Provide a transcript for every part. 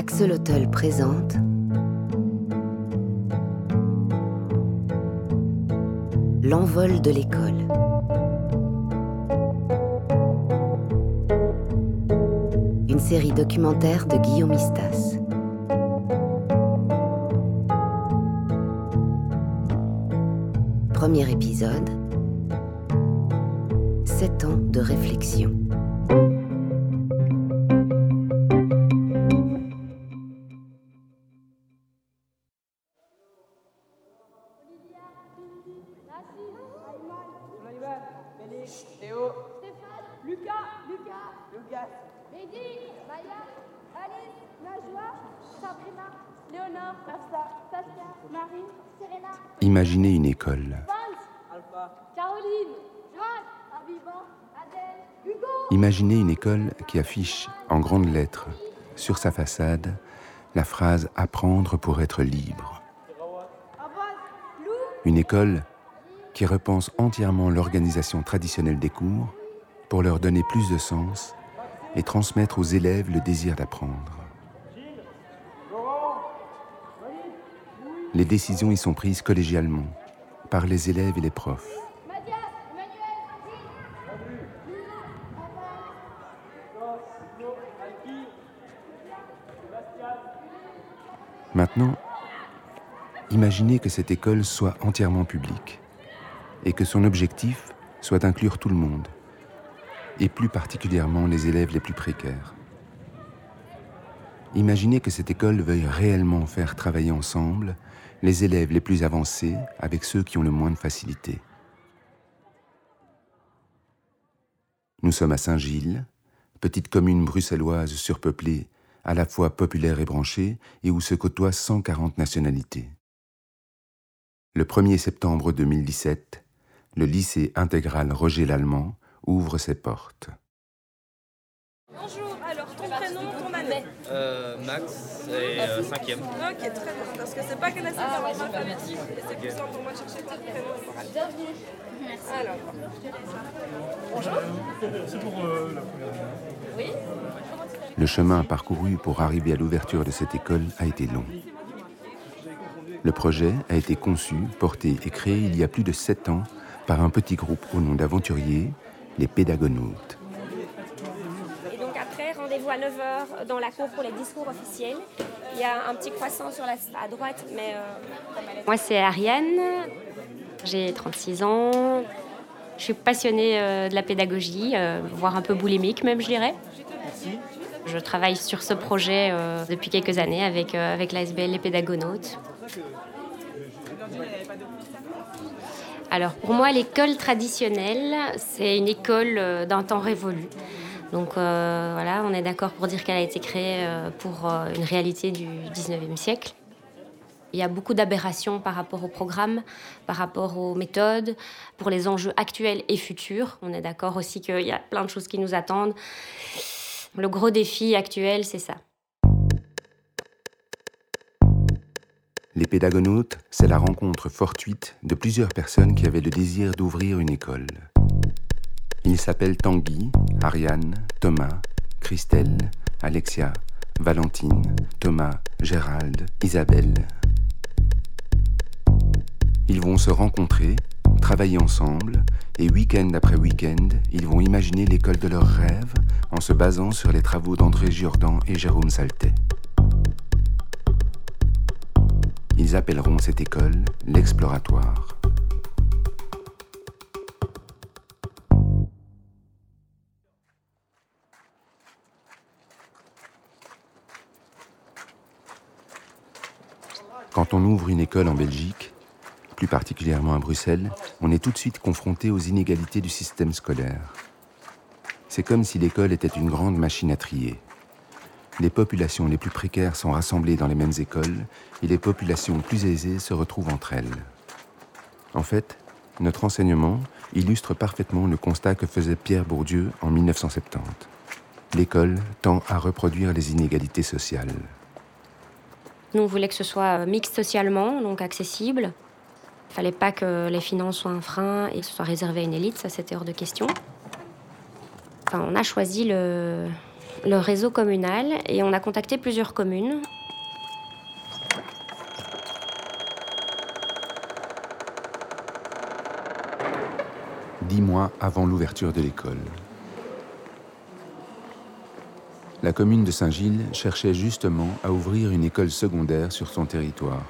Axolotl présente L'envol de l'école. Une série documentaire de Guillaume Istas. Premier épisode. Sept ans de réflexion. Mehdi. Maya. Alice. Najwa. Sabrina. Léonore. Nafsa. Saskia. Marie. Serena. Imaginez une école. Alpha. Caroline. Joanne. Aviva. Adèle. Hugo. Imaginez une école qui affiche en grandes lettres sur sa façade la phrase Apprendre pour être libre. Une école qui repense entièrement l'organisation traditionnelle des cours pour leur donner plus de sens et transmettre aux élèves le désir d'apprendre. Les décisions y sont prises collégialement par les élèves et les profs. Maintenant, imaginez que cette école soit entièrement publique et que son objectif soit d'inclure tout le monde, et plus particulièrement les élèves les plus précaires. Imaginez que cette école veuille réellement faire travailler ensemble les élèves les plus avancés avec ceux qui ont le moins de facilité. Nous sommes à Saint-Gilles, petite commune bruxelloise surpeuplée, à la fois populaire et branchée, et où se côtoient 140 nationalités. Le 1er septembre 2017, le lycée intégral Roger Lallemand ouvre ses portes. Bonjour, alors ton prénom, ton année Euh, Max, et euh, cinquième. Ok, très bien, parce que c'est pas dans l'ordre alphabétique, et c'est plus simple pour moi de chercher ton prénom oral. Bienvenue. Merci. Alors, C'est pour euh, la première année. oui Le chemin parcouru pour arriver à l'ouverture de cette école a été long. Le projet a été conçu, porté et créé il y a plus de sept ans par un petit groupe au nom d'aventuriers, les pédagonautes. Et donc après, rendez-vous à 9h dans la cour pour les discours officiels. Il y a un petit croissant sur la, à droite, mais... euh, Moi, c'est Ariane. J'ai 36 ans. Je suis passionnée euh, de la pédagogie, euh, voire un peu boulimique même, je dirais. Je travaille sur ce projet depuis quelques années avec, avec l'ASBL Les Pédagonautes. Alors pour moi, l'école traditionnelle, c'est une école euh, d'un temps révolu. Donc euh, voilà, on est d'accord pour dire qu'elle a été créée euh, pour une réalité du 19e siècle. Il y a beaucoup d'aberrations par rapport au programme, par rapport aux méthodes, pour les enjeux actuels et futurs. On est d'accord aussi qu'il y a plein de choses qui nous attendent. Le gros défi actuel, c'est ça. Les pédagonautes, c'est la rencontre fortuite de plusieurs personnes qui avaient le désir d'ouvrir une école. Ils s'appellent Tanguy, Ariane, Thomas, Christelle, Alexia, Valentine, Thomas, Gérald, Isabelle. Ils vont se rencontrer, travailler ensemble, et week-end après week-end, ils vont imaginer l'école de leurs rêves en se basant sur les travaux d'André Giordan et Jérôme Saltet. Ils appelleront cette école l'exploratoire. Quand on ouvre une école en Belgique, plus particulièrement à Bruxelles, on est tout de suite confronté aux inégalités du système scolaire. C'est comme si l'école était une grande machine à trier. Les populations les plus précaires sont rassemblées dans les mêmes écoles et les populations plus aisées se retrouvent entre elles. En fait, notre enseignement illustre parfaitement le constat que faisait Pierre Bourdieu en 1970. L'école tend à reproduire les inégalités sociales. Nous, on que ce soit mixte socialement, donc accessible. Il fallait pas que les finances soient un frein et que ce soit réservé à une élite, ça c'était hors de question. Enfin, on a choisi le, le réseau communal et on a contacté plusieurs communes. Dix mois avant l'ouverture de l'école. La commune de Saint-Gilles cherchait justement à ouvrir une école secondaire sur son territoire.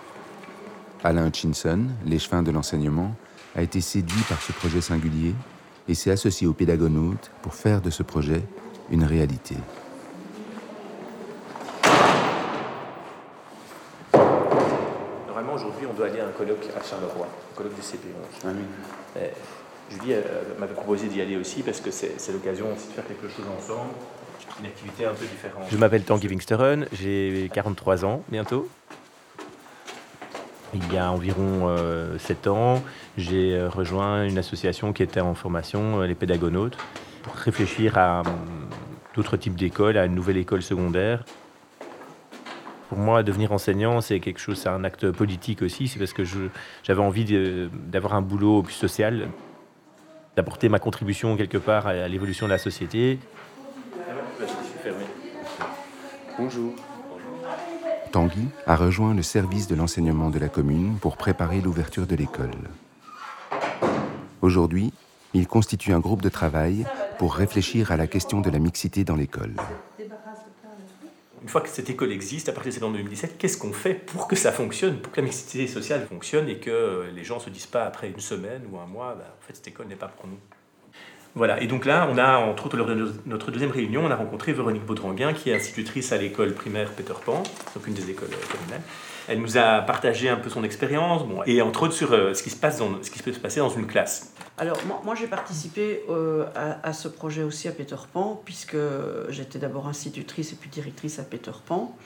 Alain Hutchinson, l'échevin de l'enseignement, a été séduit par ce projet singulier et s'est associé aux pédagonautes pour faire de ce projet une réalité. Normalement, aujourd'hui, on doit aller à un colloque à Charleroi, un colloque du CP11. Ah Julie euh, m'avait proposé d'y aller aussi parce que c'est l'occasion aussi de faire quelque chose ensemble, une activité un peu différente. Je m'appelle Tanguy Wingsteren, j'ai 43 ans bientôt. Il y a environ euh, 7 ans, j'ai euh, rejoint une association qui était en formation, euh, les pédagonautes, pour réfléchir à d'autres types d'écoles, à une nouvelle école secondaire. Pour moi, devenir enseignant, c'est quelque chose, c'est un acte politique aussi. C'est parce que j'avais envie d'avoir un boulot plus social, d'apporter ma contribution quelque part à, à l'évolution de la société. Bonjour. Tanguy a rejoint le service de l'enseignement de la commune pour préparer l'ouverture de l'école. Aujourd'hui, il constitue un groupe de travail pour réfléchir à la question de la mixité dans l'école. Une fois que cette école existe, à partir de septembre 2017, qu'est-ce qu'on fait pour que ça fonctionne, pour que la mixité sociale fonctionne et que les gens ne se disent pas après une semaine ou un mois, bah, en fait cette école n'est pas pour nous voilà, et donc là, on a, entre autres, lors de notre deuxième réunion, on a rencontré Véronique Baudranguin, qui est institutrice à l'école primaire Peter Pan, donc une des écoles euh, communales. Elle nous a partagé un peu son expérience, bon, et entre autres sur euh, ce, qui se passe dans, ce qui peut se passer dans une classe. Alors, moi, j'ai participé euh, à, ce projet aussi à Peter Pan, puisque j'étais d'abord institutrice et puis directrice à Peter Pan.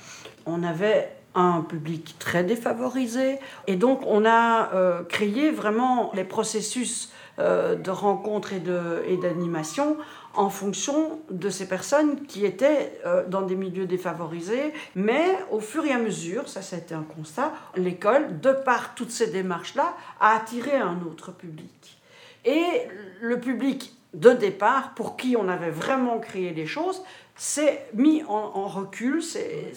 On avait un public très défavorisé, et donc on a créé vraiment les processus euh, de rencontres et d'animation en fonction de ces personnes qui étaient euh, dans des milieux défavorisés. Mais au fur et à mesure, ça c'était un constat, l'école, de par toutes ces démarches-là, a attiré un autre public. Et le public de départ, pour qui on avait vraiment créé les choses, s'est mis en, recul, c'est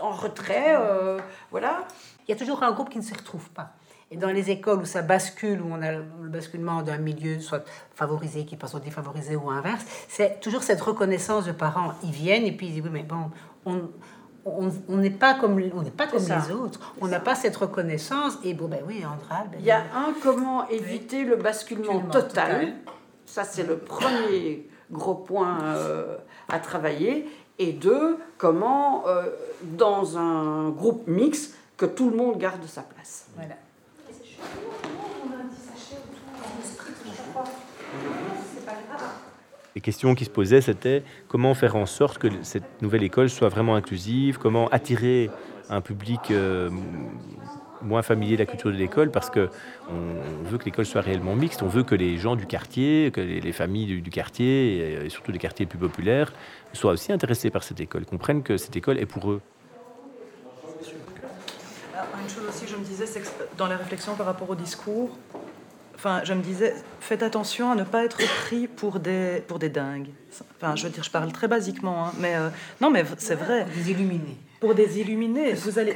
en retrait, euh, voilà. Il y a toujours un groupe qui ne se retrouve pas. Et dans les écoles où ça bascule, où on a le basculement d'un milieu soit favorisé qui passe au défavorisé ou inverse, c'est toujours cette reconnaissance de parents. Ils viennent et puis ils disent oui mais bon, on on n'est pas comme on pas comme les autres. On n'a pas cette reconnaissance et bon ben oui Andral. Ben Il y a un comment éviter le basculement total. Ça c'est le premier gros point euh, à travailler. Et deux, comment euh, dans un groupe mixte que tout le monde garde sa place. Voilà. Les questions qui se posaient, c'était comment faire en sorte que cette nouvelle école soit vraiment inclusive, comment attirer un public euh, moins familier de la culture de l'école, parce que on veut que l'école soit réellement mixte, on veut que les gens du quartier, que les, familles du, quartier, et, surtout des quartiers plus populaires, soient aussi intéressés par cette école, comprennent que cette école est pour eux. Une chose aussi, je me disais, c'est que dans les réflexions par rapport au discours, enfin, je me disais, faites attention à ne pas être pris pour des, pour des dingues. Enfin, je veux dire, je parle très basiquement, hein, mais euh, non, mais c'est vrai. Des illuminés. Pour des illuminés, vous allez.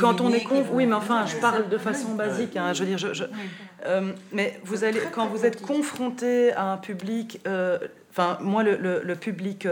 quand on est con, oui, mais enfin, je parle de façon basique. Hein, je veux dire, je, euh, mais vous allez, quand vous êtes confronté à un public, euh, enfin, moi, le, le, le public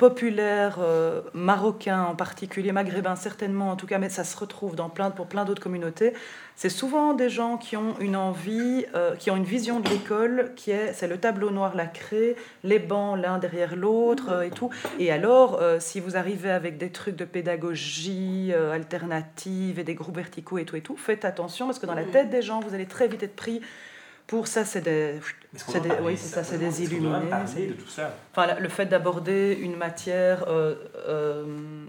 populaire euh, marocain en particulier, maghrébin certainement en tout cas, mais ça se retrouve dans plein, pour plein d'autres communautés. C'est souvent des gens qui ont une envie, euh, qui ont une vision de l'école qui est, c'est le tableau noir lacré, les bancs l'un derrière l'autre euh, et tout. Et alors, si vous arrivez avec des trucs de pédagogie alternative et des groupes verticaux et tout et tout, faites attention parce que dans la tête des gens, vous allez très vite être pris pour ça, c'est des, c'est des, oui, c'est ça, c'est des illuminés. de tout ça. Enfin, le fait d'aborder une matière, euh, euh,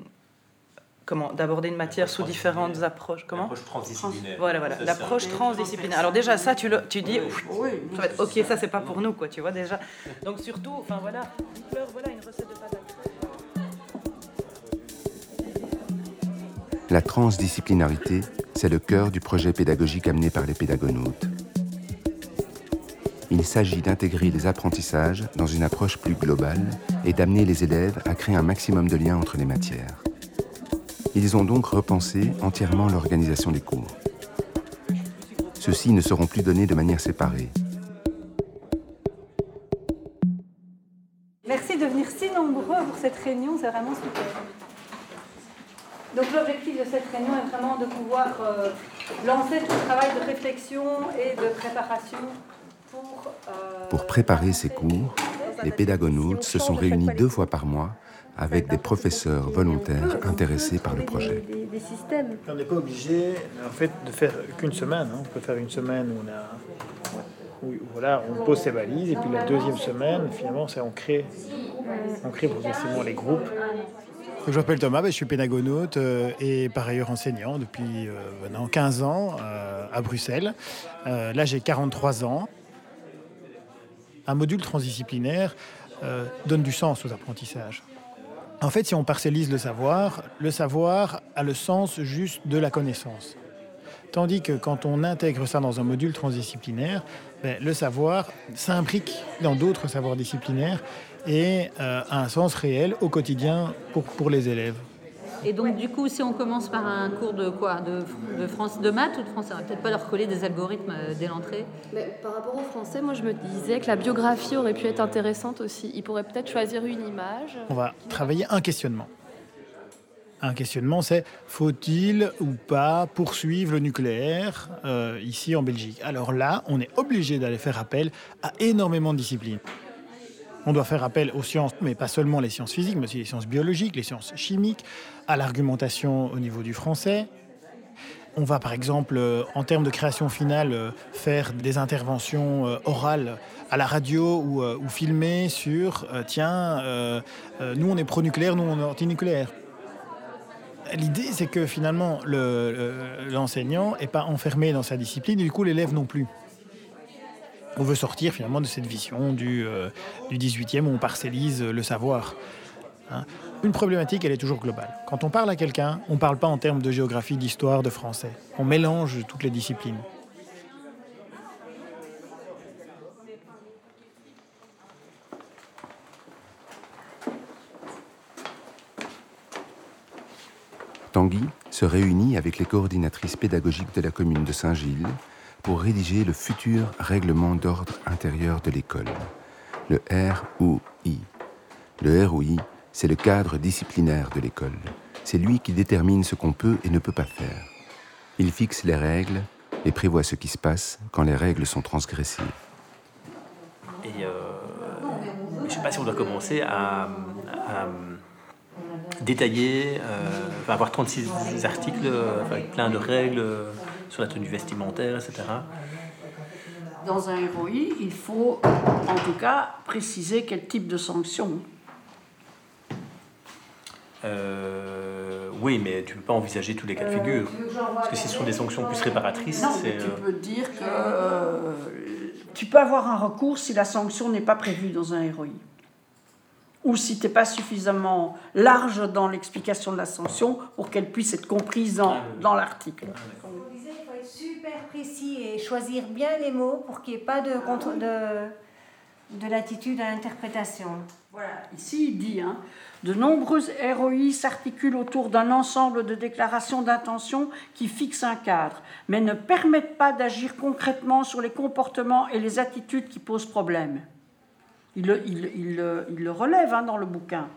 comment, d'aborder une matière sous différentes approches, comment L'approche transdisciplinaire. Voilà, voilà, l'approche transdisciplinaire. Alors déjà, ça, tu, le, tu dis, oui, ça va être, ok, ça, c'est pas pour nous, quoi, tu vois déjà. Donc surtout, enfin voilà, voilà une recette de pâte La transdisciplinarité, c'est le cœur du projet pédagogique amené par les pédagonautes. Il s'agit d'intégrer les apprentissages dans une approche plus globale et d'amener les élèves à créer un maximum de liens entre les matières. Ils ont donc repensé entièrement l'organisation des cours. Ceux-ci ne seront plus donnés de manière séparée. Merci de venir si nombreux pour cette réunion, c'est vraiment super. Donc l'objectif de cette réunion est vraiment de pouvoir euh, lancer tout le travail de réflexion et de préparation pour... Préparer ces cours, les pédagonautes se sont réunis deux fois par mois avec des professeurs volontaires intéressés par le projet. On n'est pas obligé en fait, de faire qu'une semaine. Hein. On peut faire une semaine où on, a, voilà, on pose ses valises et puis la deuxième semaine, finalement, c'est on crée, on crée progressivement les groupes. Je m'appelle Thomas, ben, je suis pédagonaute euh, et par ailleurs enseignant depuis euh, maintenant 15 ans euh, à Bruxelles. là, j'ai 43 ans. Un module transdisciplinaire donne du sens aux apprentissages. En fait, si on parcellise le savoir, le savoir a le sens juste de la connaissance. Tandis que quand on intègre ça dans un module transdisciplinaire, ben, le savoir s'imbrique dans d'autres savoirs disciplinaires et euh, a un sens réel au quotidien pour les élèves. Et donc, du coup, si on commence par un cours de quoi? De, de, France, de maths ou de français? On va peut-être pas leur coller des algorithmes euh, dès l'entrée? Mais par rapport au français, moi, je me disais que la biographie aurait pu être intéressante aussi. Ils pourraient peut-être choisir une image. On va travailler un questionnement. Un questionnement, c'est faut-il ou pas poursuivre le nucléaire euh, ici en Belgique? Alors là, on est obligé d'aller faire appel à énormément de disciplines. On doit faire appel aux sciences, mais pas seulement les sciences physiques, mais aussi les sciences biologiques, les sciences chimiques, à l'argumentation au niveau du français. On va par exemple, euh, en termes de création finale, euh, faire des interventions euh, orales à la radio ou, ou filmer sur, tiens, nous on est pro-nucléaire, nous on est anti-nucléaire. L'idée, c'est que finalement, l'enseignant n'est pas enfermé dans sa discipline, et du coup, l'élève non plus on veut sortir finalement de cette vision du, euh, du 18e où on parcellise le savoir. Hein. Une problématique, elle est toujours globale. Quand on parle à quelqu'un, on ne parle pas en termes de géographie, d'histoire, de français. On mélange toutes les disciplines. Tanguy se réunit avec les coordinatrices pédagogiques de la commune de Saint-Gilles pour rédiger le futur règlement d'ordre intérieur de l'école, le ROI. Le ROI, c'est le cadre disciplinaire de l'école. C'est lui qui détermine ce qu'on peut et ne peut pas faire. Il fixe les règles et prévoit ce qui se passe quand les règles sont transgressées. Et euh, je ne sais pas si on doit commencer à, détailler, euh, avoir 36 articles avec plein de règles sur la tenue vestimentaire, etc. Dans un ROI, il faut en tout cas préciser quel type de sanction. Euh, oui, mais tu ne peux pas envisager tous les cas de figure. Parce que si ce sont des sanctions plus réparatrices, non, mais tu euh, peux dire que euh, tu peux avoir un recours si la sanction n'est pas prévue dans un ROI. Ou si tu n'es pas suffisamment large dans l'explication de la sanction pour qu'elle puisse être comprise dans, ah, dans l'article. Ah, super précis et choisir bien les mots pour qu'il n'y ait pas de, de, de latitude à l'interprétation. Voilà, ici il dit hein, De nombreuses ROI s'articulent autour d'un ensemble de déclarations d'intention qui fixent un cadre, mais ne permettent pas d'agir concrètement sur les comportements et les attitudes qui posent problème. Il le, il, il, il le relève hein, dans le bouquin.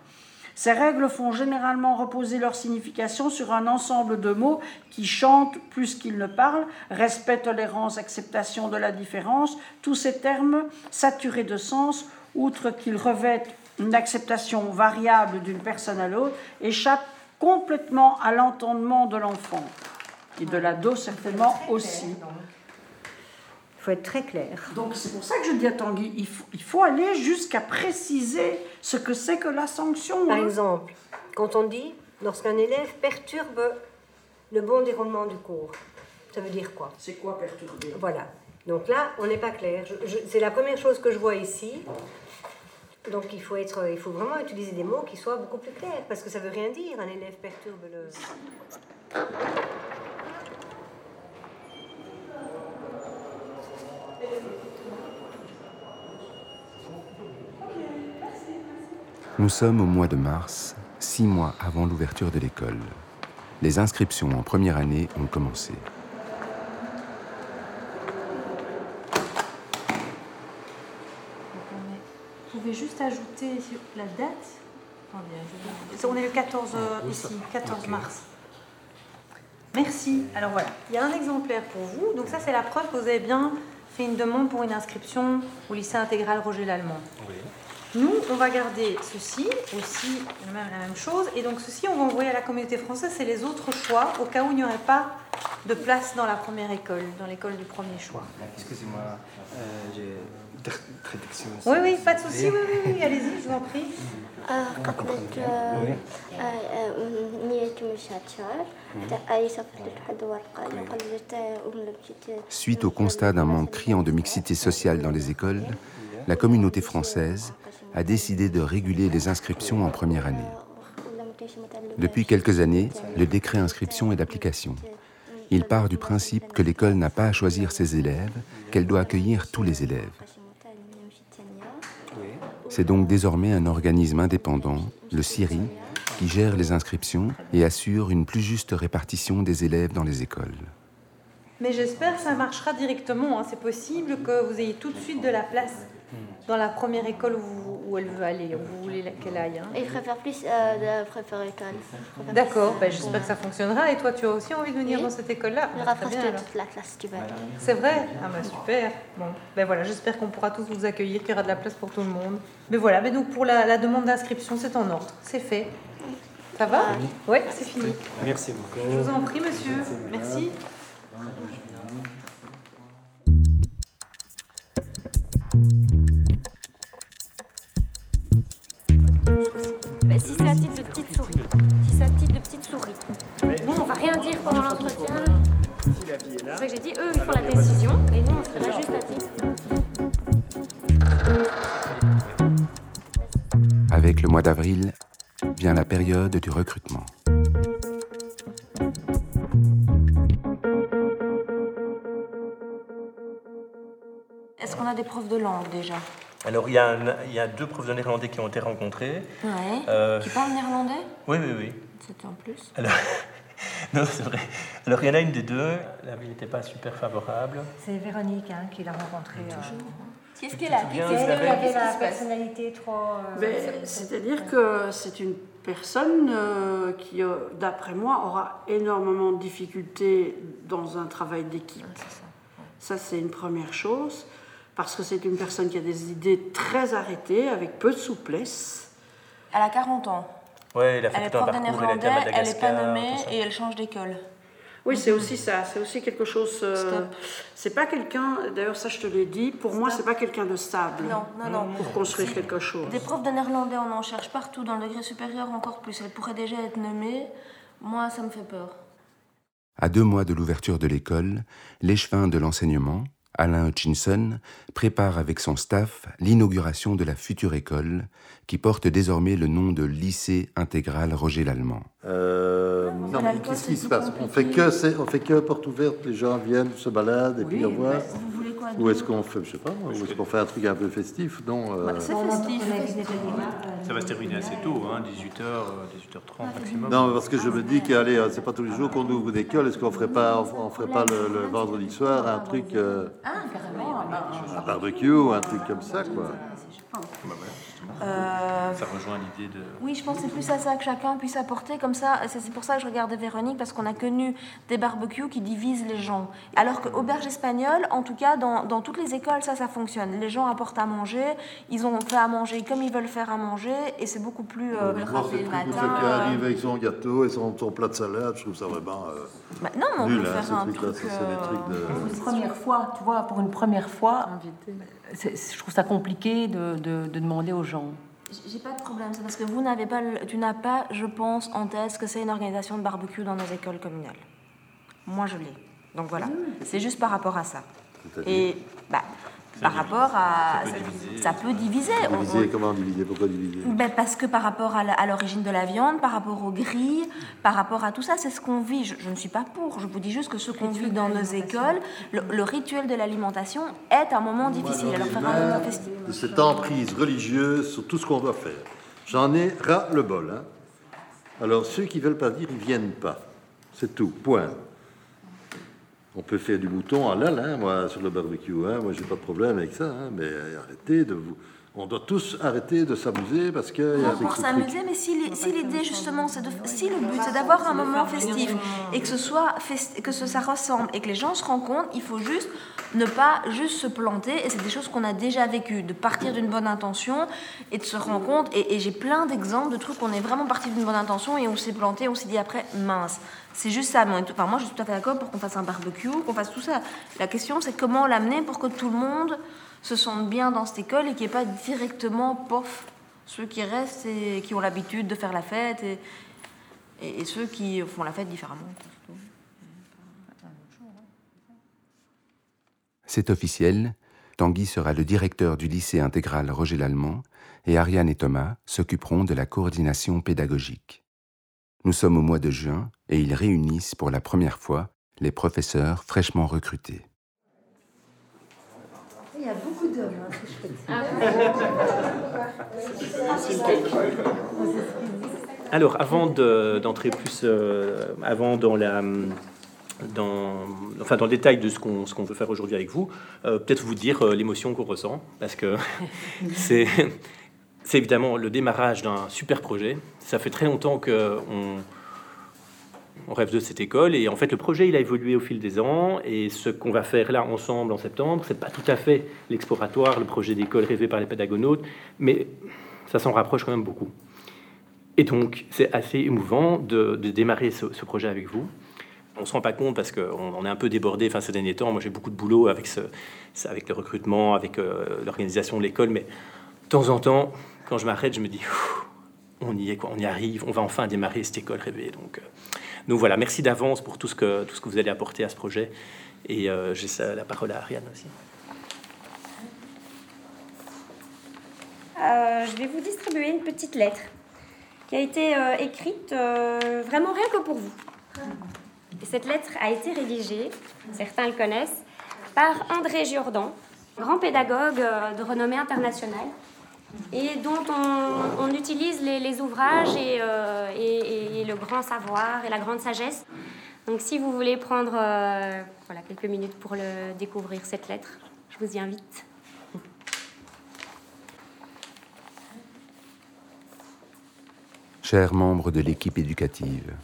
Ces règles font généralement reposer leur signification sur un ensemble de mots qui chantent plus qu'ils ne parlent, respect, tolérance, acceptation de la différence. Tous ces termes, saturés de sens, outre qu'ils revêtent une acceptation variable d'une personne à l'autre, échappent complètement à l'entendement de l'enfant et de l'ado certainement aussi faut être très clair. Donc c'est pour ça que je dis à Tanguy, il faut, il faut aller jusqu'à préciser ce que c'est que la sanction. Par hein. exemple, quand on dit lorsqu'un élève perturbe le bon déroulement du cours, ça veut dire quoi? C'est quoi perturber? Voilà. Donc là, on n'est pas clair. c'est la première chose que je vois ici. Donc il faut, être, il faut vraiment utiliser des mots qui soient beaucoup plus clairs, parce que ça veut rien dire, un élève perturbe le... Nous sommes au mois de mars, six mois avant l'ouverture de l'école. Les inscriptions en première année ont commencé. Vous pouvez juste ajouter la date. On est le 14 euh, ici, 14 mars. Merci. Alors voilà, il y a un exemplaire pour vous. Donc ça, c'est la preuve que vous avez bien fait une demande pour une inscription au lycée intégral Roger Lallemand. Nous, on va garder ceci, aussi la même chose. Et donc ceci, on va envoyer à la communauté française, c'est les autres choix, au cas où il n'y aurait pas de place dans la première école, dans l'école du premier choix. Excusez-moi, euh, j'ai traduction. Oui, oui, pas de souci, oui, oui, oui, allez-y, je vous en prie. Suite au constat d'un manque criant de mixité sociale dans les écoles, la communauté française a décidé de réguler les inscriptions en première année. Depuis quelques années, le décret inscription est d'application. Il part du principe que l'école n'a pas à choisir ses élèves, qu'elle doit accueillir tous les élèves. C'est donc désormais un organisme indépendant, le CIRI, qui gère les inscriptions et assure une plus juste répartition des élèves dans les écoles. Mais j'espère que ça marchera directement. Hein. C'est possible que vous ayez tout de suite de la place dans la première école où, elle veut aller, où vous voulez qu'elle aille. Hein. Il préfère plus euh, de préfère école. D'accord, ben, j'espère que ça fonctionnera. Et toi, tu as aussi envie de venir dans cette école-là? Il y aura presque toute la classe tu vas C'est vrai? Ah ben super. Bon, ben voilà, j'espère qu'on pourra tous vous accueillir, qu'il y aura de la place pour tout le monde. Mais voilà, mais donc pour la, demande d'inscription, c'est en ordre, c'est fait. Ça va? Oui, c'est fini. Merci beaucoup. Je vous en prie, monsieur. Merci. Si c'est à titre de petite souris, si c'est à titre de petite souris, nous on va rien dire pendant l'entretien. C'est ça que j'ai dit, eux ils font la décision et nous on sera juste à titre. Avec le mois d'avril vient la période du recrutement. De langue déjà alors, il y, a il y, a deux profs de néerlandais qui ont été rencontrés. Ouais. Euh... Qui parlent néerlandais? Oui, oui, oui. C'était en plus Alors, non, c'est vrai. Alors, il y en a une des deux, la vie n'était pas super favorable. C'est Véronique hein, qui l'a rencontrée. Euh... Qu'est-ce qu'elle a Qu'est-ce qu'elle avait la personnalité trop. Euh, ben, c'est-à-dire que c'est une personne euh, qui, euh, d'après moi, aura énormément de difficultés dans un travail d'équipe. ça, c'est une première chose parce que c'est une personne qui a des idées très arrêtées, avec peu de souplesse. Elle a 40 ans. Oui, elle a fait elle est prof de néerlandais, elle n'est pas nommée et elle change d'école. Oui, c'est aussi ça, c'est aussi quelque chose. Euh, c'est pas quelqu'un, d'ailleurs, ça je te l'ai dit, pour moi, c'est pas quelqu'un de stable. Non, non, non. Pour construire quelque chose. Des profs de néerlandais, on en cherche partout, dans le degré supérieur encore plus. Elle pourrait déjà être nommée. Moi, ça me fait peur. À deux mois de l'ouverture de l'école, l'échevin de l'enseignement, Alain Hutchinson prépare avec son staff l'inauguration de la future école qui porte désormais le nom de lycée intégral Roger Lallemand. Euh, non, mais qu'est-ce qui se passe? On fait que on fait que porte ouverte, les gens viennent, se baladent et puis au revoir. Ou est-ce qu'on fait, je sais pas, ou est-ce qu'on fait un truc un peu festif Non. Euh... Bah, c'est festif. Ça va se terminer assez tôt, hein, 18h, 18h30 maximum. Non, parce que je me dis qu'allez, c'est pas tous les jours qu'on ouvre une école. Est-ce qu'on ferait pas, on ferait pas le, vendredi soir un truc, euh, ah, carrément, un barbecue ou un truc comme ça, quoi. Euh, ça rejoint l'idée de. Oui, je pense que c'est plus à ça que chacun puisse apporter. Comme ça, c'est pour ça que je regardais Véronique, parce qu'on a connu des barbecues qui divisent les gens. Alors que auberge espagnole, en tout cas, dans, dans, toutes les écoles, ça, ça fonctionne. Les gens apportent à manger, ils ont fait à manger comme ils veulent faire à manger, et c'est beaucoup plus euh, le matin. Quelqu'un arrive avec son gâteau et son, son, plat de salade, je trouve ça vraiment. Euh, bah, non, mais on nul, peut hein, faire un truc, de... Pour une première fois, tu vois, pour une première fois, je trouve ça compliqué de, de, de demander aux gens. J'ai pas de problème, c'est parce que vous n'avez pas, tu n'as pas, je pense, en tête que c'est une organisation de barbecue dans nos écoles communales. Moi, je l'ai. Donc voilà, c'est juste par rapport à ça. Et par rapport à. Ça peut diviser. diviser. Comment diviser? Pourquoi diviser? Ben Parce que par rapport à l'origine de la viande, par rapport au gris, par rapport à tout ça, c'est ce qu'on vit. Je, ne suis pas pour. Je vous dis juste que ce qu'on vit dans nos écoles, le, rituel de l'alimentation est un moment difficile. Alors faire un De cette emprise religieuse sur tout ce qu'on doit faire. J'en ai ras le bol. Hein. Alors, ceux qui veulent pas dire, ils viennent pas. C'est tout, point. On peut faire du bouton à l'al, hein, moi, sur le barbecue. Hein. Moi, j'ai pas de problème avec ça. Hein, mais arrêtez de vous on doit tous arrêter de s'amuser parce que. y a pour s'amuser, mais si l'idée justement, c'est de, si le but c'est d'avoir un moment festif et que ce soit que ce, ça ressemble et que les gens se rencontrent, il faut juste ne pas juste se planter. Et c'est des choses qu'on a déjà vécues, de partir d'une bonne intention et de se rendre compte. Et, j'ai plein d'exemples de trucs où on est vraiment parti d'une bonne intention et on s'est planté, on s'est dit après mince. C'est juste ça. Enfin, moi, je suis tout à fait d'accord pour qu'on fasse un barbecue, qu'on fasse tout ça. La question, c'est comment l'amener pour que tout le monde se sentent bien dans cette école et qu'il n'y pas directement, pof, ceux qui restent et qui ont l'habitude de faire la fête et, et, ceux qui font la fête différemment. C'est officiel, Tanguy sera le directeur du lycée intégral Roger Lallemand et Ariane et Thomas s'occuperont de la coordination pédagogique. Nous sommes au mois de juin et ils réunissent pour la première fois les professeurs fraîchement recrutés. Il y a beaucoup d'hommes, hein, c'est chouette. Ah. Alors, avant d'entrer plus, euh, avant dans la, dans, enfin dans le détail de ce qu'on qu'on veut faire aujourd'hui avec vous, euh, peut-être vous dire euh, l'émotion qu'on ressent, parce que c'est c'est évidemment le démarrage d'un super projet. Ça fait très longtemps que on, rêve de cette école. Et en fait, le projet, il a évolué au fil des ans. Et ce qu'on va faire là ensemble en septembre, c'est pas tout à fait l'exploratoire, le projet d'école rêvé par les pédagonautes, mais ça s'en rapproche quand même beaucoup. Et donc, c'est assez émouvant de, démarrer ce, projet avec vous. On se rend pas compte parce qu'on est un peu débordé ces derniers temps. Moi, j'ai beaucoup de boulot avec, avec le recrutement, avec euh, l'organisation de l'école. Mais de temps en temps, quand je m'arrête, je me dis, on y est, on y arrive, on va enfin démarrer cette école rêvée. Donc, euh, donc voilà, merci d'avance pour tout ce, que, tout ce que vous allez apporter à ce projet. Et euh, j'ai la parole à Ariane aussi. Euh, je vais vous distribuer une petite lettre qui a été écrite vraiment rien que pour vous. Et cette lettre a été rédigée, certains le connaissent, par André Giordan, grand pédagogue de renommée internationale, et dont on, utilise les, ouvrages euh, et, le grand savoir et la grande sagesse. Donc si vous voulez prendre euh, voilà, quelques minutes pour découvrir cette lettre, je vous y invite. Chers membres de l'équipe éducative,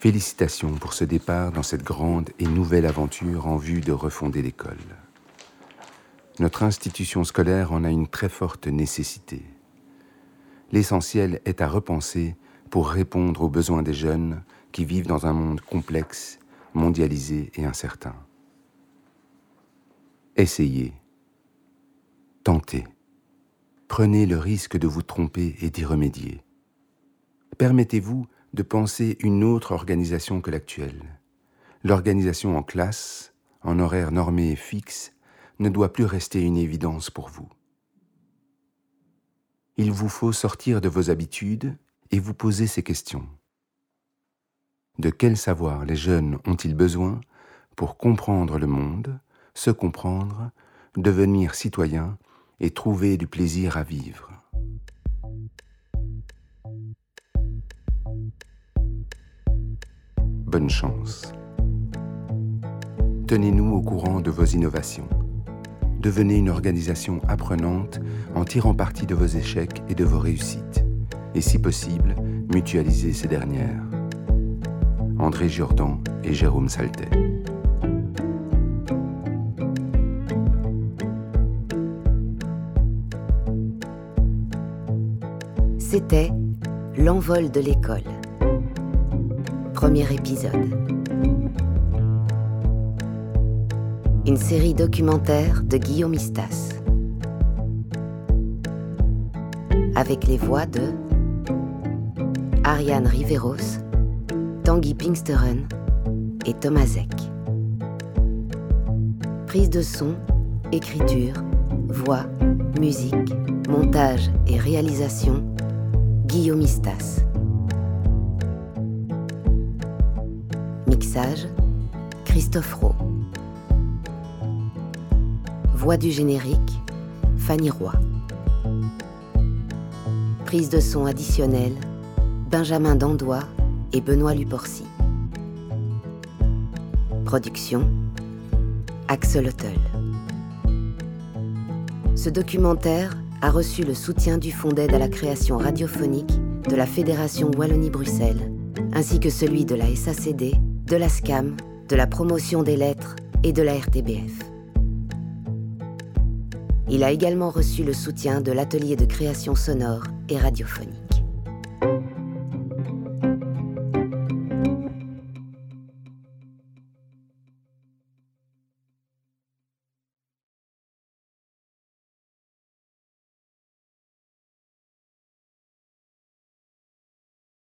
félicitations pour ce départ dans cette grande et nouvelle aventure en vue de refonder l'école. Notre institution scolaire en a une très forte nécessité. L'essentiel est à repenser pour répondre aux besoins des jeunes qui vivent dans un monde complexe, mondialisé et incertain. Essayez, tentez, prenez le risque de vous tromper et d'y remédier. Permettez-vous de penser une autre organisation que l'actuelle. L'organisation en classe, en horaire normé et fixe, ne doit plus rester une évidence pour vous. Il vous faut sortir de vos habitudes et vous poser ces questions. De quel savoir les jeunes ont-ils besoin pour comprendre le monde, se comprendre, devenir citoyens et trouver du plaisir à vivre? Bonne chance. Tenez-nous au courant de vos innovations devenez une organisation apprenante en tirant parti de vos échecs et de vos réussites, et si possible, mutualisez ces dernières. André Jourdan et Jérôme Saltet. C'était L'envol de l'école. Premier épisode. Une série documentaire de Guillaume Istas. Avec les voix de Ariane Riveros, Tanguy Pinksteren et Thomas Eck. Prise de son, écriture, voix, musique, montage et réalisation, Guillaume Istas. Mixage, Christophe Rowe. Voix du générique, Fanny Roy. Prise de son additionnelle, Benjamin Dandois et Benoît Luporcy. Production, Axel Hottel. Ce documentaire a reçu le soutien du Fonds d'aide à la création radiophonique de la Fédération Wallonie-Bruxelles, ainsi que celui de la SACD, de la SCAM, de la promotion des lettres et de la RTBF. Il a également reçu le soutien de l'atelier de création sonore et radiophonique.